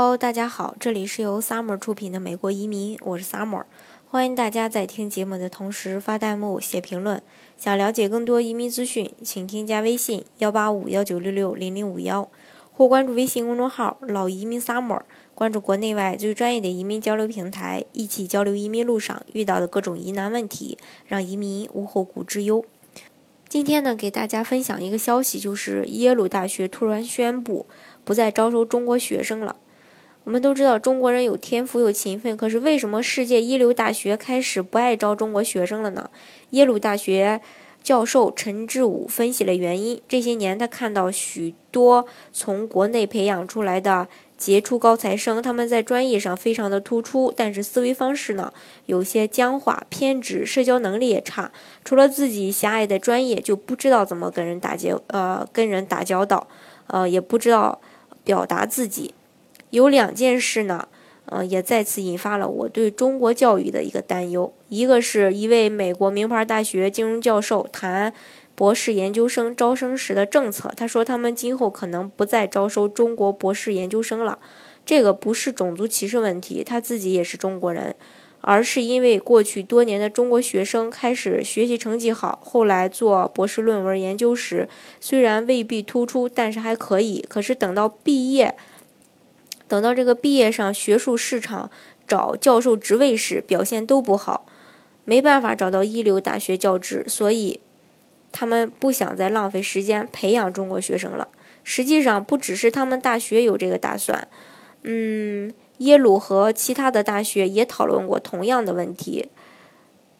Hello，大家好，这里是由 Summer 出品的美国移民，我是 Summer，欢迎大家在听节目的同时发弹幕、写评论。想了解更多移民资讯，请添加微信幺八五幺九六六零零五幺，或关注微信公众号“老移民 Summer”，关注国内外最专业的移民交流平台，一起交流移民路上遇到的各种疑难问题，让移民无后顾之忧。今天呢，给大家分享一个消息，就是耶鲁大学突然宣布不再招收中国学生了。我们都知道中国人有天赋有勤奋，可是为什么世界一流大学开始不爱招中国学生了呢？耶鲁大学教授陈志武分析了原因。这些年，他看到许多从国内培养出来的杰出高材生，他们在专业上非常的突出，但是思维方式呢有些僵化、偏执，社交能力也差。除了自己狭隘的专业，就不知道怎么跟人打交呃跟人打交道，呃也不知道表达自己。有两件事呢，呃，也再次引发了我对中国教育的一个担忧。一个是一位美国名牌大学金融教授谈博士研究生招生时的政策，他说他们今后可能不再招收中国博士研究生了。这个不是种族歧视问题，他自己也是中国人，而是因为过去多年的中国学生开始学习成绩好，后来做博士论文研究时，虽然未必突出，但是还可以。可是等到毕业，等到这个毕业上学术市场找教授职位时，表现都不好，没办法找到一流大学教职，所以他们不想再浪费时间培养中国学生了。实际上，不只是他们大学有这个打算，嗯，耶鲁和其他的大学也讨论过同样的问题。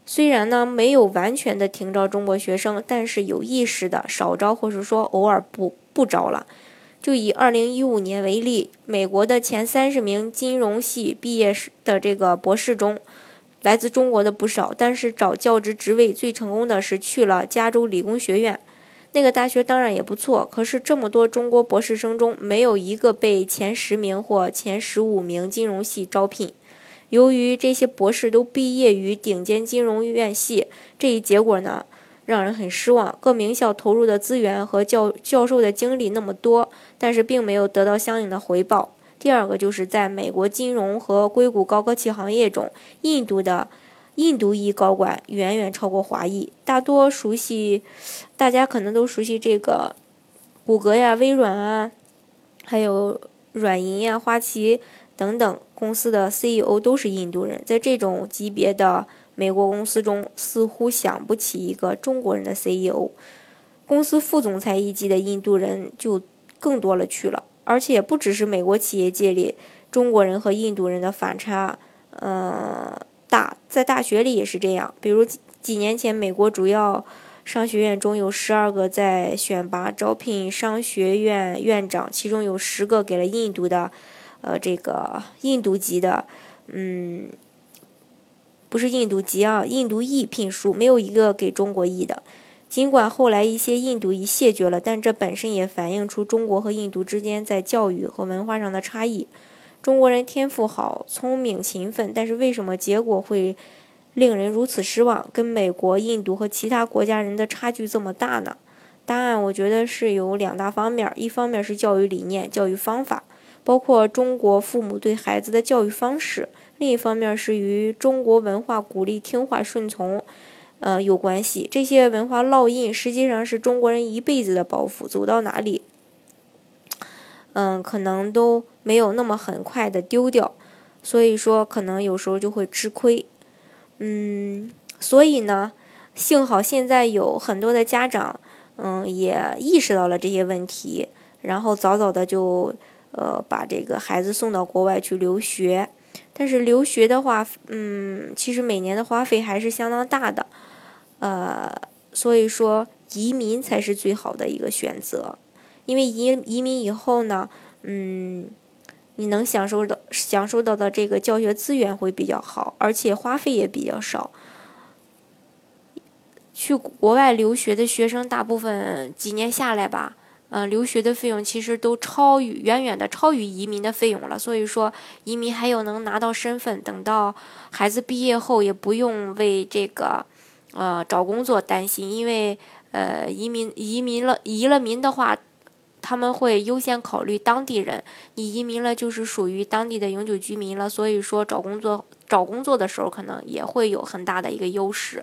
虽然呢没有完全的停招中国学生，但是有意识的少招，或者说偶尔不不招了。就以二零一五年为例，美国的前三十名金融系毕业的这个博士中，来自中国的不少。但是找教职职位最成功的是去了加州理工学院，那个大学当然也不错。可是这么多中国博士生中，没有一个被前十名或前十五名金融系招聘。由于这些博士都毕业于顶尖金融院系，这一结果呢？让人很失望。各名校投入的资源和教教授的精力那么多，但是并没有得到相应的回报。第二个就是在美国金融和硅谷高科技行业中，印度的印度裔高管远远超过华裔。大多熟悉，大家可能都熟悉这个谷歌呀、微软啊，还有软银呀、花旗等等公司的 CEO 都是印度人。在这种级别的。美国公司中似乎想不起一个中国人的 CEO，公司副总裁一级的印度人就更多了去了，而且不只是美国企业界里中国人和印度人的反差，呃大，在大学里也是这样。比如几年前，美国主要商学院中有十二个在选拔招聘商学院院长，其中有十个给了印度的，呃，这个印度籍的，嗯。不是印度籍啊，印度裔聘书没有一个给中国裔的。尽管后来一些印度裔谢绝了，但这本身也反映出中国和印度之间在教育和文化上的差异。中国人天赋好、聪明、勤奋，但是为什么结果会令人如此失望？跟美国、印度和其他国家人的差距这么大呢？答案我觉得是有两大方面，一方面是教育理念、教育方法，包括中国父母对孩子的教育方式。另一方面是与中国文化鼓励听话顺从，呃有关系。这些文化烙印实际上是中国人一辈子的包袱，走到哪里，嗯，可能都没有那么很快的丢掉。所以说，可能有时候就会吃亏。嗯，所以呢，幸好现在有很多的家长，嗯，也意识到了这些问题，然后早早的就，呃，把这个孩子送到国外去留学。但是留学的话，嗯，其实每年的花费还是相当大的，呃，所以说移民才是最好的一个选择，因为移移民以后呢，嗯，你能享受到享受到的这个教学资源会比较好，而且花费也比较少。去国外留学的学生，大部分几年下来吧。呃，留学的费用其实都超于远远的超于移民的费用了，所以说移民还有能拿到身份，等到孩子毕业后也不用为这个呃找工作担心，因为呃移民移民了移了民的话，他们会优先考虑当地人。你移民了就是属于当地的永久居民了，所以说找工作找工作的时候可能也会有很大的一个优势。